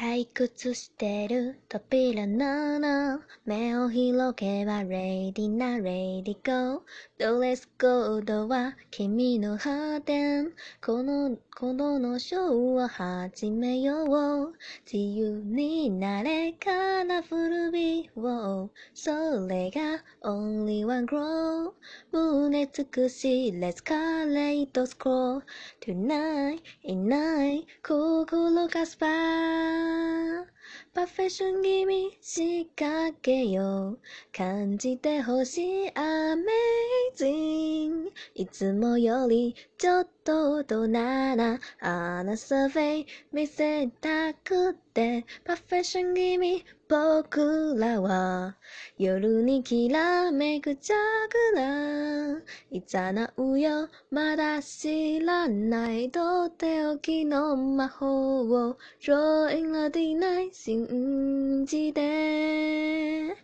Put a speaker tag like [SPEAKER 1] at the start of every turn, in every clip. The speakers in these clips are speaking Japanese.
[SPEAKER 1] 退屈してる扉なの目を広げばレディなレディゴー。ドレスコードは君のハテン。この、このショーを始めよう。自由になれカラフルビーをそれが only one grow 胸尽くし Let's colate scroll tonight いない心がスパーパフェッション気味仕掛けよう。感じてほしい Amazing いつもよりちょっと大人なアナサフェイ見せたくてパフェッション気味僕らは夜にきらめくジャグラー。いざなうよまだ知らないとっておきの魔法をジョインラディナイ信じて。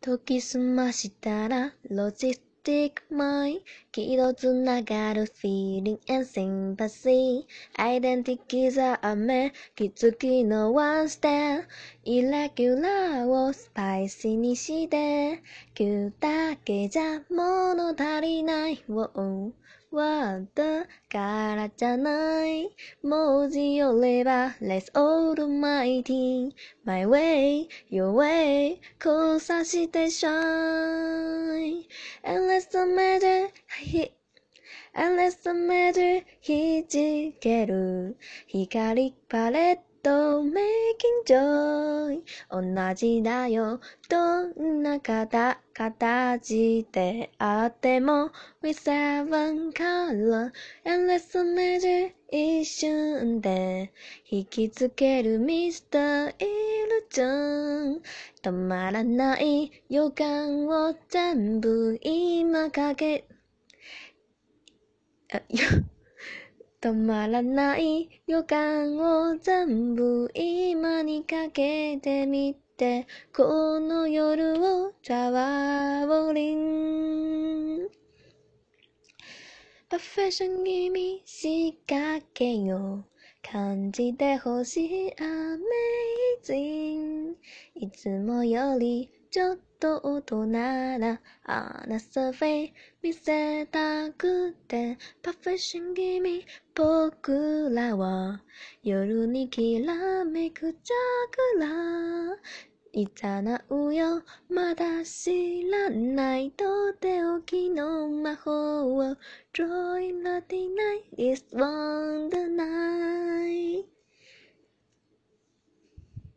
[SPEAKER 1] 時すましたらロジスティックマイ気とつながる feeling and sympathy. アイデンティティザ雨気づきのワンステップイレギュラーをスパイシーにして Q だけじゃ物足りない Wow ワードからじゃない文字よれば Let's almighty My way, your way 交差して shine And let's the matter And let's the matter ひじける光パレット making joy 同じだよ。どんな形形であっても We seven color and let's measure 一瞬で引きつけるミスターイルジョン止まらない予感を全部今かけあよ止まらない予感を全部今にかけてみて。この夜をタワーボリンパフェッション気味仕掛けよう。感じてほしい Amazing いつもよりちょっと大人なアナサフェイ見せたくてパフェッシン気味僕らは夜にきらめくジャグラいざなうよまだ知らない。とっておきの魔法を。Join the night is one the night